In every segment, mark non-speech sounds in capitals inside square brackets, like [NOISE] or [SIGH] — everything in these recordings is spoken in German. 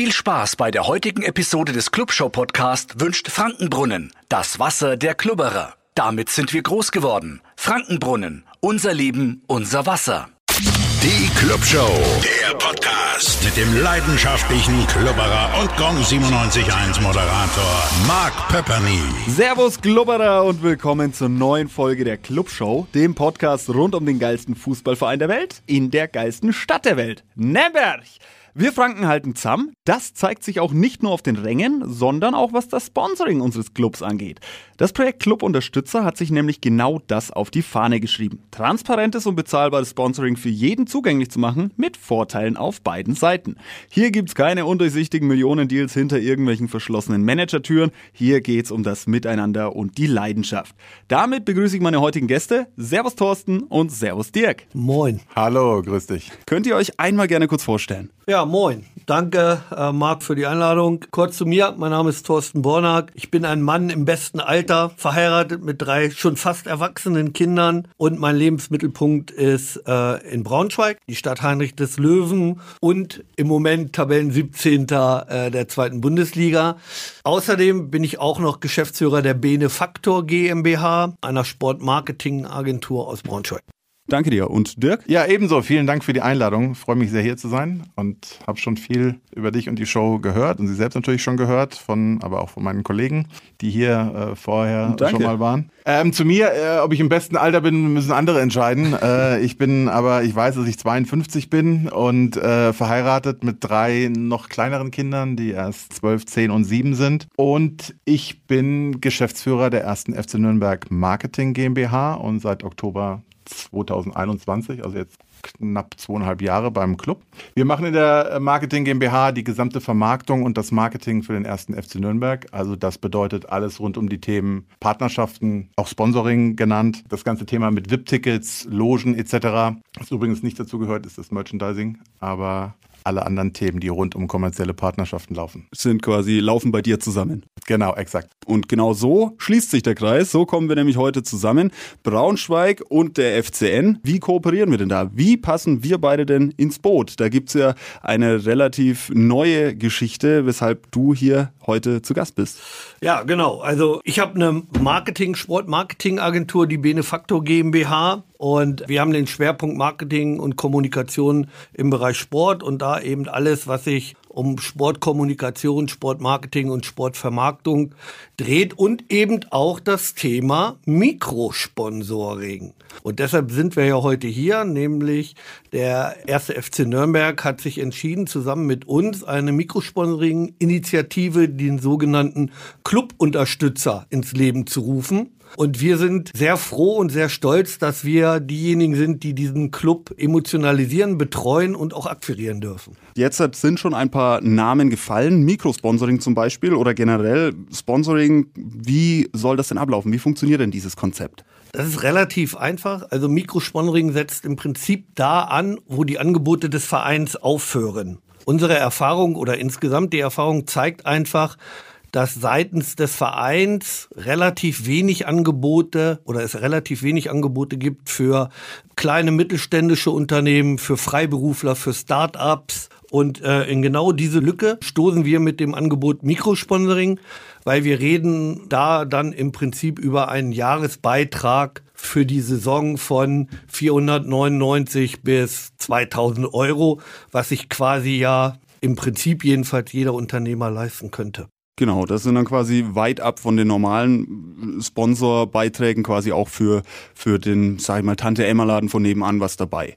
Viel Spaß bei der heutigen Episode des Clubshow Podcast wünscht Frankenbrunnen, das Wasser der Klubberer. Damit sind wir groß geworden. Frankenbrunnen, unser Leben, unser Wasser. Die Clubshow, der Podcast mit dem leidenschaftlichen Klubberer und Gong 97.1 Moderator Mark Pepperny. Servus Glubberer und willkommen zur neuen Folge der Clubshow, dem Podcast rund um den geilsten Fußballverein der Welt in der geilsten Stadt der Welt, Nemberg. Wir Franken halten zusammen. Das zeigt sich auch nicht nur auf den Rängen, sondern auch was das Sponsoring unseres Clubs angeht. Das Projekt Club Unterstützer hat sich nämlich genau das auf die Fahne geschrieben. Transparentes und bezahlbares Sponsoring für jeden zugänglich zu machen, mit Vorteilen auf beiden Seiten. Hier gibt's keine undurchsichtigen Millionendeals hinter irgendwelchen verschlossenen Managertüren. Hier geht's um das Miteinander und die Leidenschaft. Damit begrüße ich meine heutigen Gäste. Servus Thorsten und Servus Dirk. Moin. Hallo, grüß dich. Könnt ihr euch einmal gerne kurz vorstellen? Ja, moin. Danke, äh, Marc, für die Einladung. Kurz zu mir. Mein Name ist Thorsten Bornack. Ich bin ein Mann im besten Alter, verheiratet mit drei schon fast erwachsenen Kindern und mein Lebensmittelpunkt ist äh, in Braunschweig, die Stadt Heinrich des Löwen und im Moment Tabellen 17. Äh, der zweiten Bundesliga. Außerdem bin ich auch noch Geschäftsführer der Benefaktor GmbH, einer Sportmarketingagentur aus Braunschweig. Danke dir. Und Dirk? Ja, ebenso. Vielen Dank für die Einladung. Freue mich sehr, hier zu sein und habe schon viel über dich und die Show gehört und sie selbst natürlich schon gehört, von, aber auch von meinen Kollegen, die hier äh, vorher schon mal waren. Ähm, zu mir, äh, ob ich im besten Alter bin, müssen andere entscheiden. [LAUGHS] äh, ich bin aber, ich weiß, dass ich 52 bin und äh, verheiratet mit drei noch kleineren Kindern, die erst 12, 10 und 7 sind. Und ich bin Geschäftsführer der ersten FC Nürnberg Marketing GmbH und seit Oktober 2021, also jetzt knapp zweieinhalb Jahre beim Club. Wir machen in der Marketing GmbH die gesamte Vermarktung und das Marketing für den ersten FC Nürnberg. Also das bedeutet alles rund um die Themen Partnerschaften, auch Sponsoring genannt. Das ganze Thema mit VIP-Tickets, Logen etc. Was übrigens nicht dazu gehört, ist das Merchandising. Aber alle anderen Themen, die rund um kommerzielle Partnerschaften laufen. Sind quasi, laufen bei dir zusammen. Genau, exakt. Und genau so schließt sich der Kreis. So kommen wir nämlich heute zusammen. Braunschweig und der FCN. Wie kooperieren wir denn da? Wie passen wir beide denn ins Boot? Da gibt's ja eine relativ neue Geschichte, weshalb du hier heute zu Gast bist. Ja, genau. Also ich habe eine Marketing, Sport-Marketing-Agentur, die Benefaktor GmbH. Und wir haben den Schwerpunkt Marketing und Kommunikation im Bereich Sport und da eben alles, was sich um Sportkommunikation, Sportmarketing und Sportvermarktung dreht und eben auch das Thema Mikrosponsoring. Und deshalb sind wir ja heute hier, nämlich der erste FC Nürnberg hat sich entschieden, zusammen mit uns eine Mikrosponsoring-Initiative, den sogenannten Clubunterstützer, ins Leben zu rufen. Und wir sind sehr froh und sehr stolz, dass wir diejenigen sind, die diesen Club emotionalisieren, betreuen und auch akquirieren dürfen. Jetzt sind schon ein paar Namen gefallen, Mikrosponsoring zum Beispiel oder generell Sponsoring. Wie soll das denn ablaufen? Wie funktioniert denn dieses Konzept? Das ist relativ einfach. Also Mikrosponsoring setzt im Prinzip da an, wo die Angebote des Vereins aufhören. Unsere Erfahrung oder insgesamt die Erfahrung zeigt einfach, dass seitens des Vereins relativ wenig Angebote oder es relativ wenig Angebote gibt für kleine mittelständische Unternehmen, für Freiberufler, für Start-ups. Und äh, in genau diese Lücke stoßen wir mit dem Angebot Mikrosponsoring, weil wir reden da dann im Prinzip über einen Jahresbeitrag für die Saison von 499 bis 2000 Euro, was sich quasi ja im Prinzip jedenfalls jeder Unternehmer leisten könnte. Genau, das sind dann quasi weit ab von den normalen Sponsorbeiträgen quasi auch für, für den, sag ich mal, Tante-Emma-Laden von nebenan was dabei.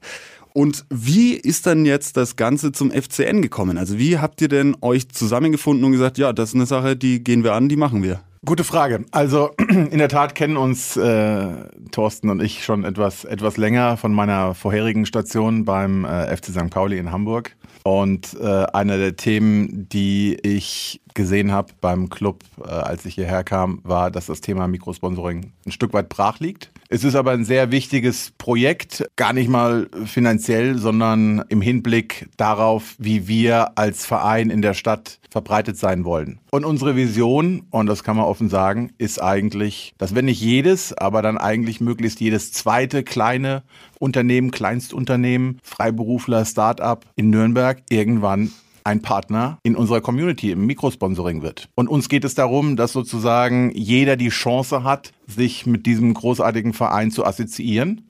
Und wie ist dann jetzt das Ganze zum FCN gekommen? Also wie habt ihr denn euch zusammengefunden und gesagt, ja, das ist eine Sache, die gehen wir an, die machen wir? Gute Frage. Also [CLEARS THROAT] in der Tat kennen uns äh, Thorsten und ich schon etwas, etwas länger von meiner vorherigen Station beim äh, FC St. Pauli in Hamburg. Und äh, einer der Themen, die ich gesehen habe beim Club, äh, als ich hierher kam, war, dass das Thema Mikrosponsoring ein Stück weit brach liegt. Es ist aber ein sehr wichtiges Projekt, gar nicht mal finanziell, sondern im Hinblick darauf, wie wir als Verein in der Stadt verbreitet sein wollen. Und unsere Vision, und das kann man offen sagen, ist eigentlich, dass wenn nicht jedes, aber dann eigentlich möglichst jedes zweite kleine Unternehmen, Kleinstunternehmen, Freiberufler, Start-up in Nürnberg irgendwann ein Partner in unserer Community im Mikrosponsoring wird. Und uns geht es darum, dass sozusagen jeder die Chance hat, sich mit diesem großartigen Verein zu assoziieren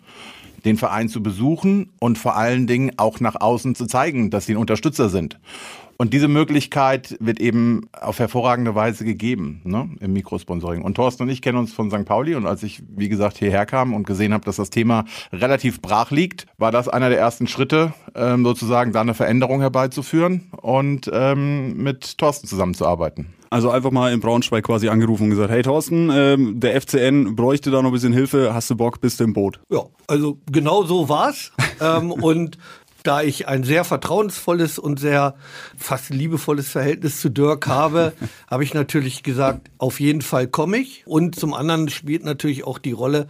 den Verein zu besuchen und vor allen Dingen auch nach außen zu zeigen, dass sie ein Unterstützer sind. Und diese Möglichkeit wird eben auf hervorragende Weise gegeben ne, im Mikrosponsoring. Und Thorsten und ich kennen uns von St. Pauli und als ich, wie gesagt, hierher kam und gesehen habe, dass das Thema relativ brach liegt, war das einer der ersten Schritte, ähm, sozusagen da eine Veränderung herbeizuführen und ähm, mit Thorsten zusammenzuarbeiten. Also einfach mal in Braunschweig quasi angerufen und gesagt, hey Thorsten, ähm, der FCN bräuchte da noch ein bisschen Hilfe, hast du Bock, bist du im Boot? Ja, also genau so war's. [LAUGHS] ähm, und da ich ein sehr vertrauensvolles und sehr fast liebevolles Verhältnis zu Dirk habe, [LAUGHS] habe ich natürlich gesagt, auf jeden Fall komme ich. Und zum anderen spielt natürlich auch die Rolle,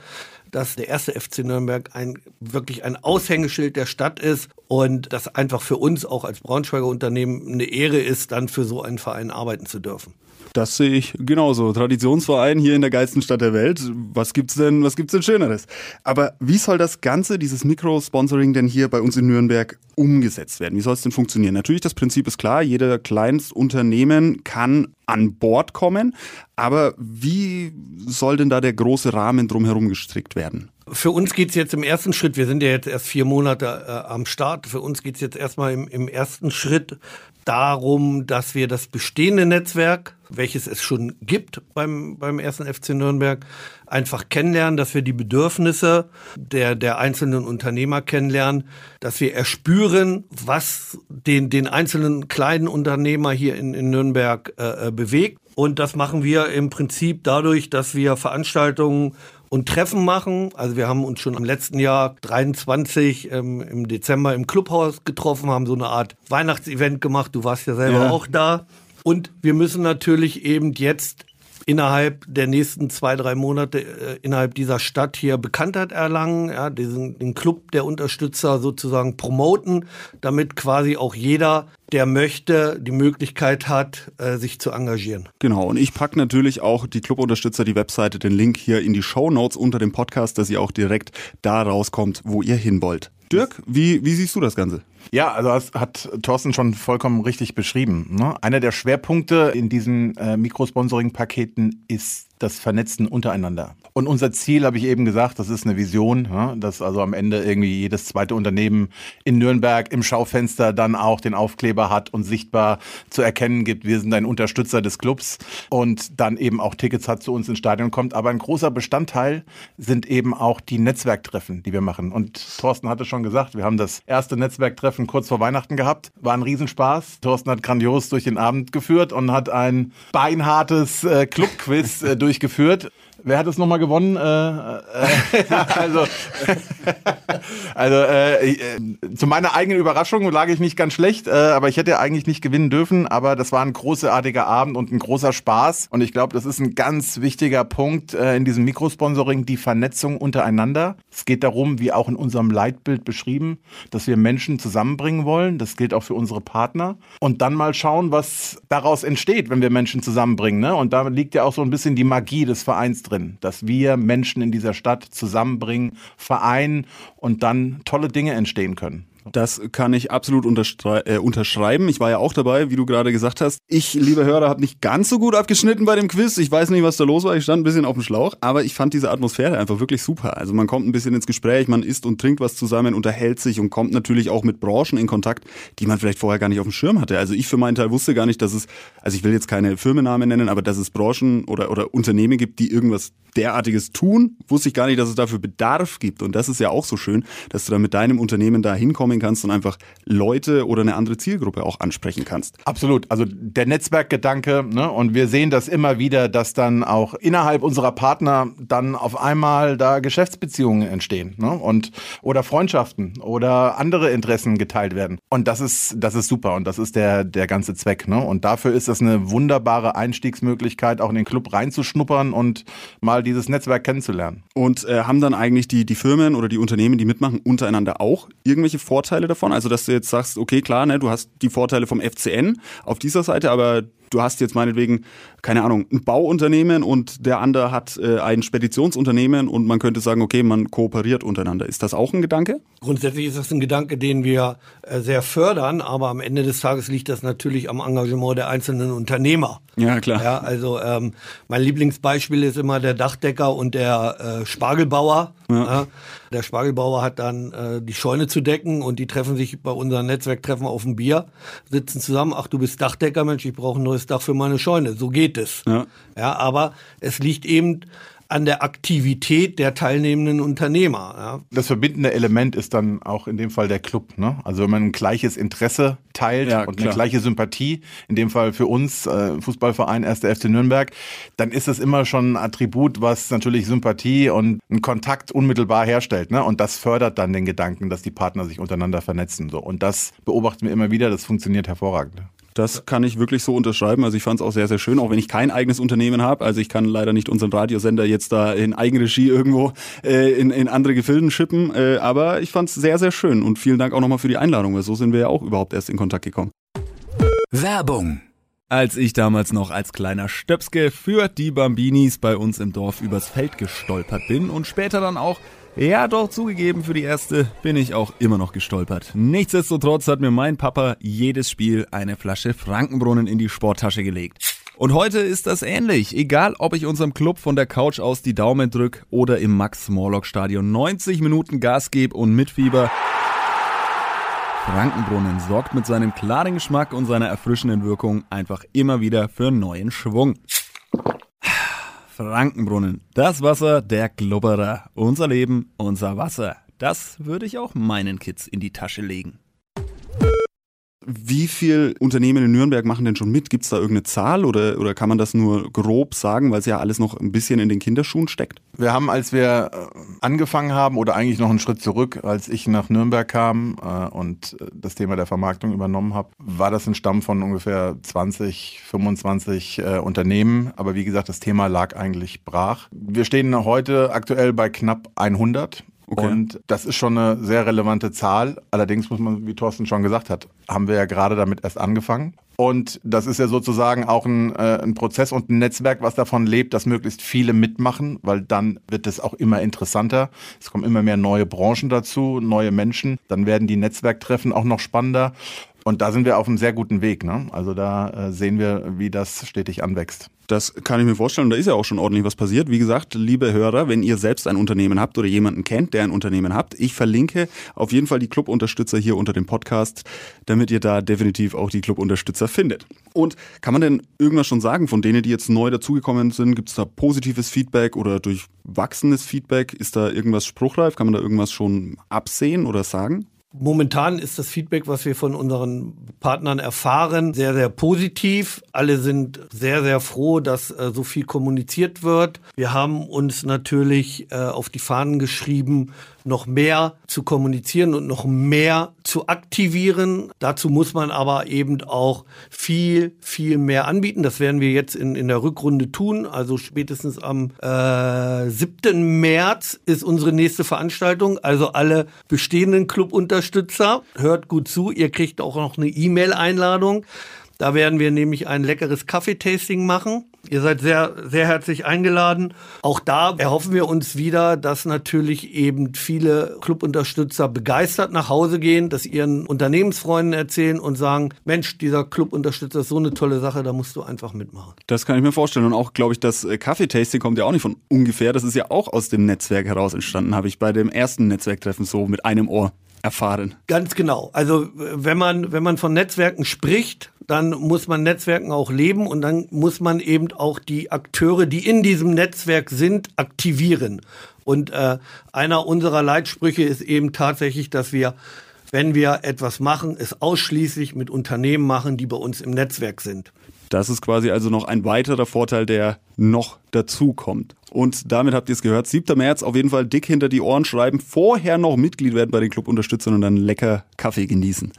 dass der erste FC Nürnberg ein wirklich ein Aushängeschild der Stadt ist und das einfach für uns auch als Braunschweiger Unternehmen eine Ehre ist, dann für so einen Verein arbeiten zu dürfen. Das sehe ich genauso. Traditionsverein hier in der geilsten Stadt der Welt. Was gibt's denn, was gibt's denn Schöneres? Aber wie soll das Ganze, dieses Mikrosponsoring denn hier bei uns in Nürnberg umgesetzt werden? Wie soll es denn funktionieren? Natürlich, das Prinzip ist klar. Jeder Kleinstunternehmen kann an Bord kommen. Aber wie soll denn da der große Rahmen drumherum gestrickt werden? Für uns geht's jetzt im ersten Schritt, wir sind ja jetzt erst vier Monate äh, am Start, für uns geht's jetzt erstmal im, im ersten Schritt darum, dass wir das bestehende Netzwerk, welches es schon gibt beim, beim ersten FC Nürnberg, einfach kennenlernen, dass wir die Bedürfnisse der, der einzelnen Unternehmer kennenlernen, dass wir erspüren, was den, den einzelnen kleinen Unternehmer hier in, in Nürnberg äh, äh bewegt. Und das machen wir im Prinzip dadurch, dass wir Veranstaltungen und Treffen machen. Also wir haben uns schon im letzten Jahr 23 ähm, im Dezember im Clubhaus getroffen, haben so eine Art Weihnachtsevent gemacht. Du warst ja selber ja. auch da. Und wir müssen natürlich eben jetzt innerhalb der nächsten zwei, drei Monate äh, innerhalb dieser Stadt hier Bekanntheit erlangen, ja, diesen, den Club der Unterstützer sozusagen promoten, damit quasi auch jeder, der möchte, die Möglichkeit hat, äh, sich zu engagieren. Genau, und ich packe natürlich auch die Clubunterstützer, die Webseite, den Link hier in die Show Notes unter dem Podcast, dass ihr auch direkt da rauskommt, wo ihr hin wollt. Dirk, wie, wie siehst du das Ganze? Ja, also das hat Thorsten schon vollkommen richtig beschrieben. Ne? Einer der Schwerpunkte in diesen äh, Mikrosponsoring-Paketen ist das Vernetzen untereinander. Und unser Ziel, habe ich eben gesagt, das ist eine Vision, ja, dass also am Ende irgendwie jedes zweite Unternehmen in Nürnberg im Schaufenster dann auch den Aufkleber hat und sichtbar zu erkennen gibt, wir sind ein Unterstützer des Clubs und dann eben auch Tickets hat zu uns ins Stadion kommt. Aber ein großer Bestandteil sind eben auch die Netzwerktreffen, die wir machen. Und Thorsten hatte schon gesagt, wir haben das erste Netzwerktreffen kurz vor Weihnachten gehabt. War ein Riesenspaß. Thorsten hat grandios durch den Abend geführt und hat ein beinhartes äh, Clubquiz äh, [LAUGHS] durchgeführt. Wer hat es nochmal gewonnen? Äh, äh, [LAUGHS] also, [LAUGHS] also äh, äh, zu meiner eigenen Überraschung lag ich nicht ganz schlecht, äh, aber ich hätte eigentlich nicht gewinnen dürfen. Aber das war ein großartiger Abend und ein großer Spaß. Und ich glaube, das ist ein ganz wichtiger Punkt äh, in diesem Mikrosponsoring, die Vernetzung untereinander. Es geht darum, wie auch in unserem Leitbild beschrieben, dass wir Menschen zusammenbringen wollen. Das gilt auch für unsere Partner. Und dann mal schauen, was daraus entsteht, wenn wir Menschen zusammenbringen. Ne? Und da liegt ja auch so ein bisschen die Magie des Vereins drin drin, dass wir Menschen in dieser Stadt zusammenbringen, vereinen und dann tolle Dinge entstehen können. Das kann ich absolut äh, unterschreiben. Ich war ja auch dabei, wie du gerade gesagt hast. Ich, liebe Hörer, habe nicht ganz so gut abgeschnitten bei dem Quiz. Ich weiß nicht, was da los war. Ich stand ein bisschen auf dem Schlauch, aber ich fand diese Atmosphäre einfach wirklich super. Also man kommt ein bisschen ins Gespräch, man isst und trinkt was zusammen, unterhält sich und kommt natürlich auch mit Branchen in Kontakt, die man vielleicht vorher gar nicht auf dem Schirm hatte. Also ich für meinen Teil wusste gar nicht, dass es, also ich will jetzt keine Firmennamen nennen, aber dass es Branchen oder, oder Unternehmen gibt, die irgendwas derartiges tun, wusste ich gar nicht, dass es dafür Bedarf gibt. Und das ist ja auch so schön, dass du da mit deinem Unternehmen da hinkommen kannst und einfach Leute oder eine andere Zielgruppe auch ansprechen kannst. Absolut. Also der Netzwerkgedanke, ne? und wir sehen das immer wieder, dass dann auch innerhalb unserer Partner dann auf einmal da Geschäftsbeziehungen entstehen ne? und oder Freundschaften oder andere Interessen geteilt werden. Und das ist, das ist super und das ist der, der ganze Zweck. Ne? Und dafür ist das eine wunderbare Einstiegsmöglichkeit, auch in den Club reinzuschnuppern und mal dieses Netzwerk kennenzulernen. Und äh, haben dann eigentlich die, die Firmen oder die Unternehmen, die mitmachen, untereinander auch irgendwelche Vorteile davon? Also, dass du jetzt sagst, okay, klar, ne, du hast die Vorteile vom FCN auf dieser Seite, aber du hast jetzt meinetwegen, keine Ahnung, ein Bauunternehmen und der andere hat äh, ein Speditionsunternehmen und man könnte sagen, okay, man kooperiert untereinander. Ist das auch ein Gedanke? Grundsätzlich ist das ein Gedanke, den wir äh, sehr fördern, aber am Ende des Tages liegt das natürlich am Engagement der einzelnen Unternehmer. Ja, klar. Ja, also ähm, mein Lieblingsbeispiel ist immer der Dachdecker und der äh, Spargelbauer. Ja. Der Spargelbauer hat dann äh, die Scheune zu decken und die treffen sich bei unseren Netzwerktreffen auf dem Bier, sitzen zusammen, ach du bist Dachdecker, Mensch, ich brauche ein neues Dach für meine Scheune. So geht es. Ja. ja, aber es liegt eben an der Aktivität der teilnehmenden Unternehmer. Ja. Das verbindende Element ist dann auch in dem Fall der Club. Ne? Also wenn man ein gleiches Interesse teilt ja, und klar. eine gleiche Sympathie, in dem Fall für uns, äh, Fußballverein 1. FC Nürnberg, dann ist das immer schon ein Attribut, was natürlich Sympathie und einen Kontakt unmittelbar herstellt. Ne? Und das fördert dann den Gedanken, dass die Partner sich untereinander vernetzen. So. Und das beobachten wir immer wieder, das funktioniert hervorragend. Das kann ich wirklich so unterschreiben. Also ich fand es auch sehr, sehr schön, auch wenn ich kein eigenes Unternehmen habe. Also ich kann leider nicht unseren Radiosender jetzt da in Eigenregie irgendwo äh, in, in andere Gefilden schippen. Äh, aber ich fand es sehr, sehr schön. Und vielen Dank auch nochmal für die Einladung, weil so sind wir ja auch überhaupt erst in Kontakt gekommen. Werbung. Als ich damals noch als kleiner Stöpske für die Bambinis bei uns im Dorf übers Feld gestolpert bin und später dann auch ja, doch zugegeben, für die erste bin ich auch immer noch gestolpert. Nichtsdestotrotz hat mir mein Papa jedes Spiel eine Flasche Frankenbrunnen in die Sporttasche gelegt. Und heute ist das ähnlich. Egal, ob ich unserem Club von der Couch aus die Daumen drück oder im Max-Morlock-Stadion 90 Minuten Gas gebe und mitfieber. Frankenbrunnen sorgt mit seinem klaren Geschmack und seiner erfrischenden Wirkung einfach immer wieder für neuen Schwung. Frankenbrunnen. Das Wasser der Glubberer. Unser Leben, unser Wasser. Das würde ich auch meinen Kids in die Tasche legen. Wie viel Unternehmen in Nürnberg machen denn schon mit? Gibt es da irgendeine Zahl oder, oder kann man das nur grob sagen, weil es ja alles noch ein bisschen in den Kinderschuhen steckt? Wir haben, als wir äh, angefangen haben oder eigentlich noch einen Schritt zurück, als ich nach Nürnberg kam äh, und äh, das Thema der Vermarktung übernommen habe, war das ein Stamm von ungefähr 20, 25 äh, Unternehmen. Aber wie gesagt, das Thema lag eigentlich brach. Wir stehen heute aktuell bei knapp 100 Okay. Und das ist schon eine sehr relevante Zahl. Allerdings muss man, wie Thorsten schon gesagt hat, haben wir ja gerade damit erst angefangen. Und das ist ja sozusagen auch ein, äh, ein Prozess und ein Netzwerk, was davon lebt, dass möglichst viele mitmachen, weil dann wird es auch immer interessanter. Es kommen immer mehr neue Branchen dazu, neue Menschen. Dann werden die Netzwerktreffen auch noch spannender. Und da sind wir auf einem sehr guten Weg. Ne? Also da äh, sehen wir, wie das stetig anwächst. Das kann ich mir vorstellen. Da ist ja auch schon ordentlich was passiert. Wie gesagt, liebe Hörer, wenn ihr selbst ein Unternehmen habt oder jemanden kennt, der ein Unternehmen habt, ich verlinke auf jeden Fall die Clubunterstützer hier unter dem Podcast, damit ihr da definitiv auch die Clubunterstützer findet. Und kann man denn irgendwas schon sagen von denen, die jetzt neu dazugekommen sind? Gibt es da positives Feedback oder durchwachsenes Feedback? Ist da irgendwas spruchreif? Kann man da irgendwas schon absehen oder sagen? Momentan ist das Feedback, was wir von unseren Partnern erfahren, sehr, sehr positiv. Alle sind sehr, sehr froh, dass äh, so viel kommuniziert wird. Wir haben uns natürlich äh, auf die Fahnen geschrieben, noch mehr zu kommunizieren und noch mehr zu aktivieren. Dazu muss man aber eben auch viel, viel mehr anbieten. Das werden wir jetzt in, in der Rückrunde tun. Also spätestens am äh, 7. März ist unsere nächste Veranstaltung. Also alle bestehenden Clubunterstützer, hört gut zu. Ihr kriegt auch noch eine E-Mail-Einladung. Da werden wir nämlich ein leckeres Kaffeetasting machen. Ihr seid sehr, sehr herzlich eingeladen. Auch da erhoffen wir uns wieder, dass natürlich eben viele Clubunterstützer begeistert nach Hause gehen, dass ihren Unternehmensfreunden erzählen und sagen, Mensch, dieser Clubunterstützer ist so eine tolle Sache, da musst du einfach mitmachen. Das kann ich mir vorstellen. Und auch, glaube ich, das äh, Kaffeetasting kommt ja auch nicht von ungefähr. Das ist ja auch aus dem Netzwerk heraus entstanden, habe ich bei dem ersten Netzwerktreffen so mit einem Ohr erfahren. Ganz genau. Also wenn man, wenn man von Netzwerken spricht, dann muss man Netzwerken auch leben und dann muss man eben auch die Akteure, die in diesem Netzwerk sind, aktivieren. Und äh, einer unserer Leitsprüche ist eben tatsächlich, dass wir wenn wir etwas machen, es ausschließlich mit Unternehmen machen, die bei uns im Netzwerk sind. Das ist quasi also noch ein weiterer Vorteil, der noch dazu kommt. Und damit habt ihr es gehört. 7. März auf jeden Fall dick hinter die Ohren schreiben, vorher noch Mitglied werden bei den Clubunterstützern und dann lecker Kaffee genießen.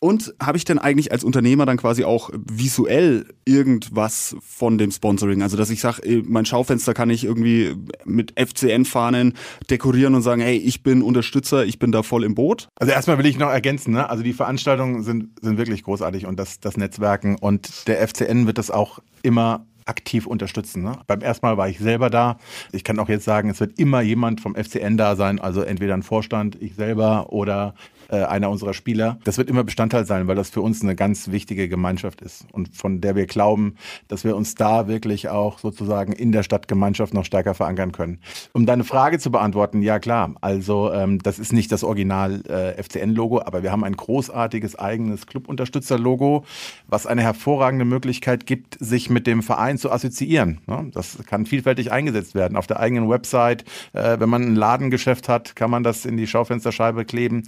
Und habe ich denn eigentlich als Unternehmer dann quasi auch visuell irgendwas von dem Sponsoring? Also dass ich sage, mein Schaufenster kann ich irgendwie mit FCN-Fahnen dekorieren und sagen, hey, ich bin Unterstützer, ich bin da voll im Boot. Also erstmal will ich noch ergänzen, ne? also die Veranstaltungen sind, sind wirklich großartig und das, das Netzwerken und der FCN wird das auch immer aktiv unterstützen. Ne? Beim ersten Mal war ich selber da. Ich kann auch jetzt sagen, es wird immer jemand vom FCN da sein, also entweder ein Vorstand, ich selber oder äh, einer unserer Spieler. Das wird immer Bestandteil sein, weil das für uns eine ganz wichtige Gemeinschaft ist und von der wir glauben, dass wir uns da wirklich auch sozusagen in der Stadtgemeinschaft noch stärker verankern können. Um deine Frage zu beantworten, ja klar, also ähm, das ist nicht das Original äh, FCN-Logo, aber wir haben ein großartiges eigenes Clubunterstützer-Logo, was eine hervorragende Möglichkeit gibt, sich mit dem Verein zu assoziieren. Ne? Das kann vielfältig eingesetzt werden. Auf der eigenen Website, äh, wenn man ein Ladengeschäft hat, kann man das in die Schaufensterscheibe kleben.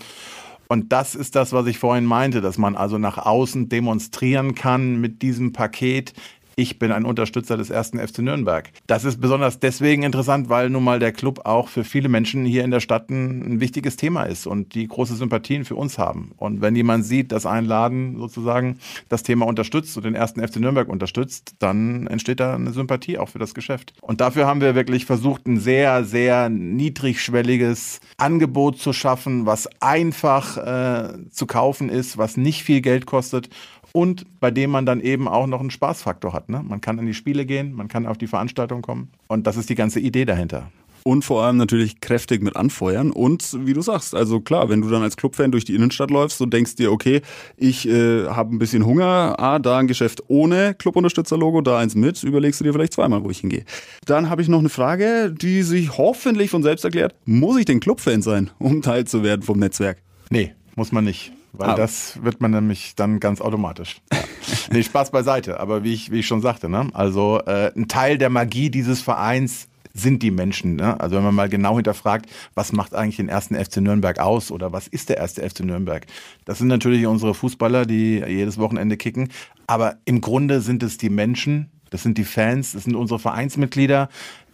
Und das ist das, was ich vorhin meinte, dass man also nach außen demonstrieren kann mit diesem Paket ich bin ein Unterstützer des ersten FC Nürnberg. Das ist besonders deswegen interessant, weil nun mal der Club auch für viele Menschen hier in der Stadt ein, ein wichtiges Thema ist und die große Sympathien für uns haben. Und wenn jemand sieht, dass ein Laden sozusagen das Thema unterstützt und den ersten FC Nürnberg unterstützt, dann entsteht da eine Sympathie auch für das Geschäft. Und dafür haben wir wirklich versucht, ein sehr, sehr niedrigschwelliges Angebot zu schaffen, was einfach äh, zu kaufen ist, was nicht viel Geld kostet und bei dem man dann eben auch noch einen Spaßfaktor hat. Ne? Man kann in die Spiele gehen, man kann auf die Veranstaltung kommen und das ist die ganze Idee dahinter. Und vor allem natürlich kräftig mit anfeuern. Und wie du sagst, also klar, wenn du dann als Clubfan durch die Innenstadt läufst und denkst dir, okay, ich äh, habe ein bisschen Hunger, ah, da ein Geschäft ohne Clubunterstützerlogo, da eins mit, überlegst du dir vielleicht zweimal, wo ich hingehe. Dann habe ich noch eine Frage, die sich hoffentlich von selbst erklärt. Muss ich denn Clubfan sein, um Teil zu werden vom Netzwerk? Nee, muss man nicht. Weil ah. das wird man nämlich dann ganz automatisch. [LAUGHS] nee, Spaß beiseite. Aber wie ich, wie ich schon sagte, ne? also äh, ein Teil der Magie dieses Vereins sind die Menschen. Ne? Also wenn man mal genau hinterfragt, was macht eigentlich den ersten FC Nürnberg aus oder was ist der erste FC Nürnberg? Das sind natürlich unsere Fußballer, die jedes Wochenende kicken. Aber im Grunde sind es die Menschen, das sind die Fans, das sind unsere Vereinsmitglieder,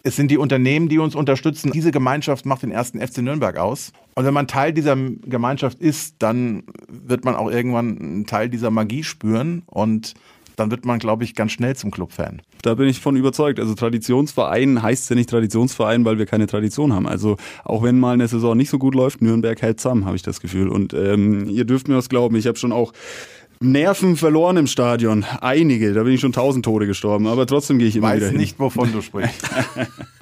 es sind die Unternehmen, die uns unterstützen. Diese Gemeinschaft macht den ersten FC Nürnberg aus. Und wenn man Teil dieser Gemeinschaft ist, dann wird man auch irgendwann einen Teil dieser Magie spüren und dann wird man, glaube ich, ganz schnell zum Clubfan. Da bin ich von überzeugt. Also Traditionsverein heißt ja nicht Traditionsverein, weil wir keine Tradition haben. Also auch wenn mal eine Saison nicht so gut läuft, Nürnberg hält zusammen, habe ich das Gefühl. Und ähm, ihr dürft mir was glauben. Ich habe schon auch Nerven verloren im Stadion. Einige, da bin ich schon tausend Tode gestorben, aber trotzdem gehe ich immer Weiß wieder. Weiß nicht, wovon du sprichst.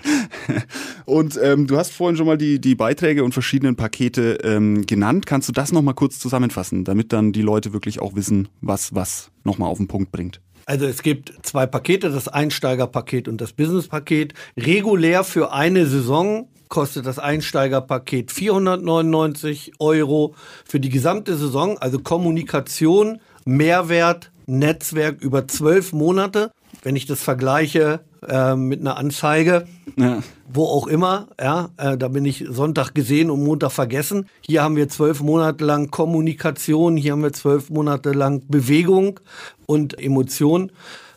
[LAUGHS] und ähm, du hast vorhin schon mal die, die Beiträge und verschiedenen Pakete ähm, genannt. Kannst du das nochmal kurz zusammenfassen, damit dann die Leute wirklich auch wissen, was was nochmal auf den Punkt bringt? Also es gibt zwei Pakete, das Einsteigerpaket und das Businesspaket. Regulär für eine Saison kostet das Einsteigerpaket 499 Euro für die gesamte Saison, also Kommunikation, Mehrwert, Netzwerk über zwölf Monate. Wenn ich das vergleiche äh, mit einer Anzeige, ja. wo auch immer, ja, äh, da bin ich Sonntag gesehen und Montag vergessen. Hier haben wir zwölf Monate lang Kommunikation, hier haben wir zwölf Monate lang Bewegung und Emotion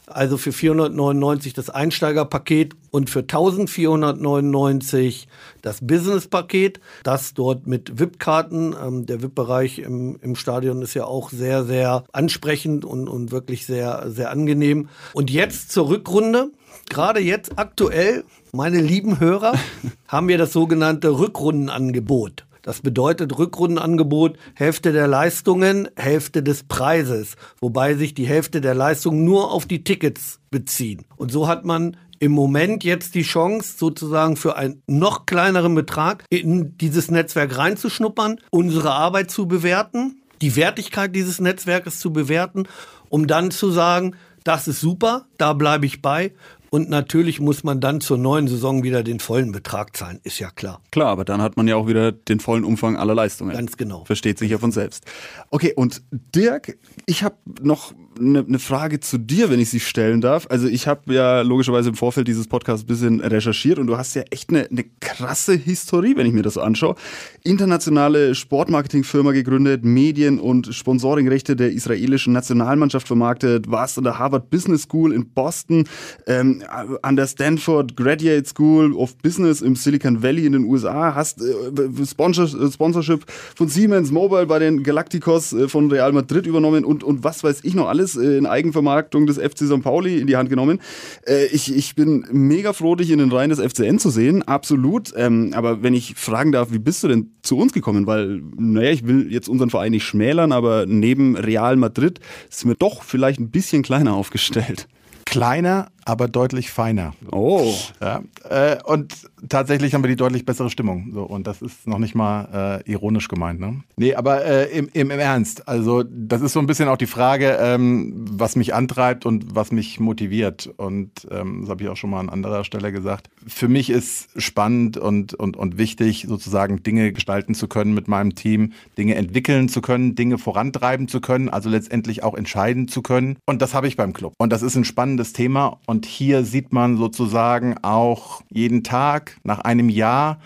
also für 499 das Einsteigerpaket und für 1499 das Business-Paket. Das dort mit VIP-Karten. Ähm, der VIP-Bereich im, im Stadion ist ja auch sehr, sehr ansprechend und, und wirklich sehr, sehr angenehm. Und jetzt zur Rückrunde. Gerade jetzt aktuell, meine lieben Hörer, [LAUGHS] haben wir das sogenannte Rückrundenangebot. Das bedeutet Rückrundenangebot, Hälfte der Leistungen, Hälfte des Preises, wobei sich die Hälfte der Leistungen nur auf die Tickets beziehen. Und so hat man im Moment jetzt die Chance, sozusagen für einen noch kleineren Betrag in dieses Netzwerk reinzuschnuppern, unsere Arbeit zu bewerten, die Wertigkeit dieses Netzwerkes zu bewerten, um dann zu sagen, das ist super, da bleibe ich bei und natürlich muss man dann zur neuen Saison wieder den vollen Betrag zahlen, ist ja klar. Klar, aber dann hat man ja auch wieder den vollen Umfang aller Leistungen. Ganz genau. Versteht sich ja von selbst. Okay, und Dirk, ich habe noch eine ne Frage zu dir, wenn ich sie stellen darf. Also ich habe ja logischerweise im Vorfeld dieses Podcasts ein bisschen recherchiert und du hast ja echt eine, eine krasse Historie, wenn ich mir das so anschaue. Internationale Sportmarketingfirma gegründet, Medien- und Sponsoringrechte der israelischen Nationalmannschaft vermarktet, warst an der Harvard Business School in Boston, ähm, an der Stanford Graduate School of Business im Silicon Valley in den USA, hast äh, Sponsor, Sponsorship von Siemens Mobile bei den Galacticos äh, von Real Madrid übernommen und, und was weiß ich noch alles äh, in Eigenvermarktung des FC St. Pauli in die Hand genommen. Äh, ich, ich bin mega froh, dich in den Reihen des FCN zu sehen, absolut. Ähm, aber wenn ich fragen darf, wie bist du denn zu uns gekommen? Weil, naja, ich will jetzt unseren Verein nicht schmälern, aber neben Real Madrid sind wir doch vielleicht ein bisschen kleiner aufgestellt. Kleiner, aber deutlich feiner. Oh. Ja, äh, und tatsächlich haben wir die deutlich bessere Stimmung. So, und das ist noch nicht mal äh, ironisch gemeint. Ne? Nee, aber äh, im, im, im Ernst. Also, das ist so ein bisschen auch die Frage, ähm, was mich antreibt und was mich motiviert. Und ähm, das habe ich auch schon mal an anderer Stelle gesagt. Für mich ist spannend und, und, und wichtig, sozusagen Dinge gestalten zu können mit meinem Team, Dinge entwickeln zu können, Dinge vorantreiben zu können, also letztendlich auch entscheiden zu können. Und das habe ich beim Club. Und das ist ein spannendes Thema. Und hier sieht man sozusagen auch jeden Tag nach einem Jahr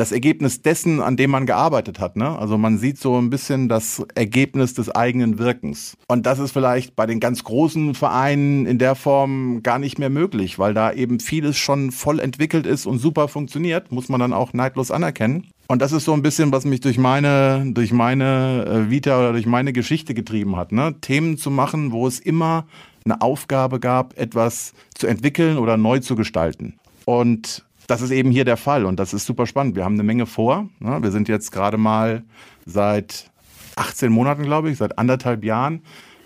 das Ergebnis dessen, an dem man gearbeitet hat. Ne? Also man sieht so ein bisschen das Ergebnis des eigenen Wirkens. Und das ist vielleicht bei den ganz großen Vereinen in der Form gar nicht mehr möglich, weil da eben vieles schon voll entwickelt ist und super funktioniert, muss man dann auch neidlos anerkennen. Und das ist so ein bisschen, was mich durch meine, durch meine äh, Vita oder durch meine Geschichte getrieben hat. Ne? Themen zu machen, wo es immer eine Aufgabe gab, etwas zu entwickeln oder neu zu gestalten. Und das ist eben hier der Fall und das ist super spannend. Wir haben eine Menge vor. Ne? Wir sind jetzt gerade mal seit 18 Monaten, glaube ich, seit anderthalb Jahren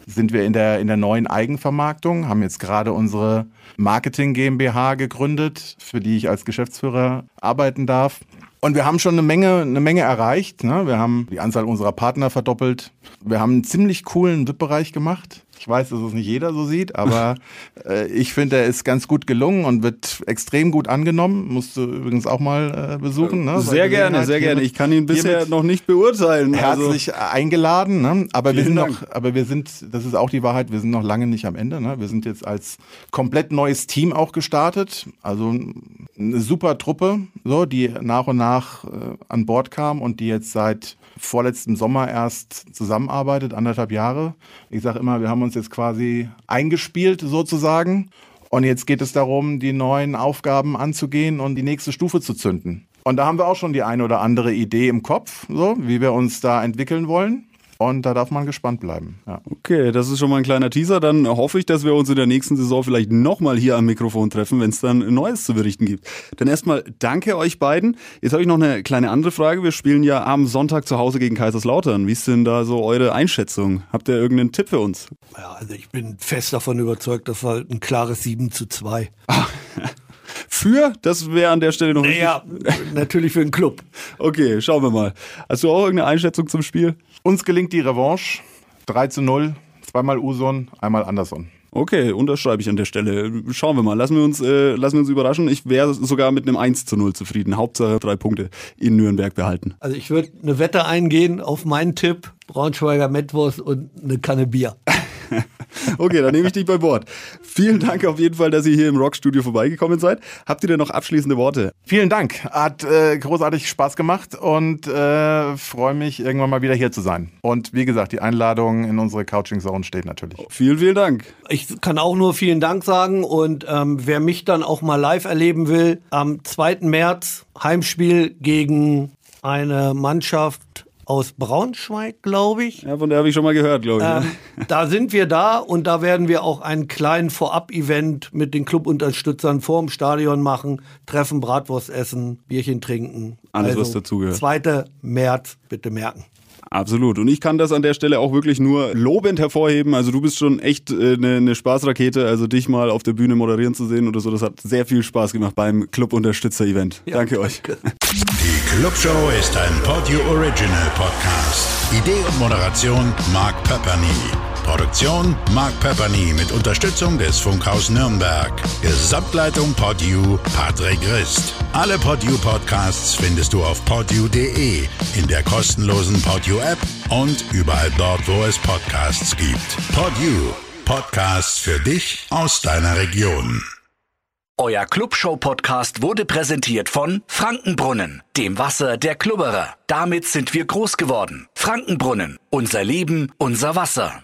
sind wir in der, in der neuen Eigenvermarktung, haben jetzt gerade unsere Marketing GmbH gegründet, für die ich als Geschäftsführer arbeiten darf. Und wir haben schon eine Menge, eine Menge erreicht. Ne? Wir haben die Anzahl unserer Partner verdoppelt. Wir haben einen ziemlich coolen VIP-Bereich gemacht. Ich weiß, dass es nicht jeder so sieht, aber [LAUGHS] äh, ich finde, er ist ganz gut gelungen und wird extrem gut angenommen. Musst du übrigens auch mal äh, besuchen. Ne? Sehr gerne, sehr gerne. Ich kann ihn bisher noch nicht beurteilen. Herzlich also. eingeladen. Ne? Aber wir sind Dank. noch, aber wir sind, das ist auch die Wahrheit, wir sind noch lange nicht am Ende. Ne? Wir sind jetzt als komplett neues Team auch gestartet. Also eine super Truppe, so, die nach und nach äh, an Bord kam und die jetzt seit vorletzten Sommer erst zusammenarbeitet, anderthalb Jahre. Ich sage immer, wir haben uns jetzt quasi eingespielt sozusagen. Und jetzt geht es darum, die neuen Aufgaben anzugehen und die nächste Stufe zu zünden. Und da haben wir auch schon die eine oder andere Idee im Kopf, so wie wir uns da entwickeln wollen. Und da darf man gespannt bleiben. Ja. Okay, das ist schon mal ein kleiner Teaser. Dann hoffe ich, dass wir uns in der nächsten Saison vielleicht nochmal hier am Mikrofon treffen, wenn es dann Neues zu berichten gibt. Dann erstmal danke euch beiden. Jetzt habe ich noch eine kleine andere Frage. Wir spielen ja am Sonntag zu Hause gegen Kaiserslautern. Wie ist denn da so eure Einschätzung? Habt ihr irgendeinen Tipp für uns? Ja, also ich bin fest davon überzeugt, das war ein klares 7 zu 2. [LAUGHS] Für? Das wäre an der Stelle noch naja, [LAUGHS] natürlich für den Club. Okay, schauen wir mal. Hast du auch irgendeine Einschätzung zum Spiel? Uns gelingt die Revanche. 3 zu 0. Zweimal Uson, einmal Anderson. Okay, unterschreibe ich an der Stelle. Schauen wir mal. Lassen wir uns, äh, lassen wir uns überraschen. Ich wäre sogar mit einem 1 zu 0 zufrieden. Hauptsache drei Punkte in Nürnberg behalten. Also ich würde eine Wette eingehen auf meinen Tipp. Braunschweiger Metwurst und eine Kanne Bier. [LAUGHS] okay, dann nehme ich dich bei Bord. Vielen Dank auf jeden Fall, dass ihr hier im Rockstudio vorbeigekommen seid. Habt ihr denn noch abschließende Worte? Vielen Dank. Hat äh, großartig Spaß gemacht und äh, freue mich, irgendwann mal wieder hier zu sein. Und wie gesagt, die Einladung in unsere Couching Zone steht natürlich. Vielen, vielen Dank. Ich kann auch nur vielen Dank sagen und ähm, wer mich dann auch mal live erleben will, am 2. März Heimspiel gegen eine Mannschaft aus Braunschweig, glaube ich. Ja, von der habe ich schon mal gehört, glaube ich. Ähm, da sind wir da und da werden wir auch einen kleinen Vorab-Event mit den Clubunterstützern vor dem Stadion machen. Treffen, Bratwurst essen, Bierchen trinken. Alles, also, was dazugehört. 2. März, bitte merken. Absolut. Und ich kann das an der Stelle auch wirklich nur lobend hervorheben. Also du bist schon echt eine äh, ne, ne Spaßrakete. Also dich mal auf der Bühne moderieren zu sehen oder so, das hat sehr viel Spaß gemacht beim Club-Unterstützer-Event. Ja, danke euch. Die Clubshow ist ein Podio Original Podcast. Idee und Moderation Mark Pepperny. Produktion Mark Pepperny mit Unterstützung des Funkhaus Nürnberg. Gesamtleitung Podu Patrick Rist. Alle Podu Podcasts findest du auf podu.de, in der kostenlosen Podu App und überall dort, wo es Podcasts gibt. Podu Podcasts für dich aus deiner Region. Euer Clubshow-Podcast wurde präsentiert von Frankenbrunnen, dem Wasser der Klubberer. Damit sind wir groß geworden. Frankenbrunnen, unser Leben, unser Wasser.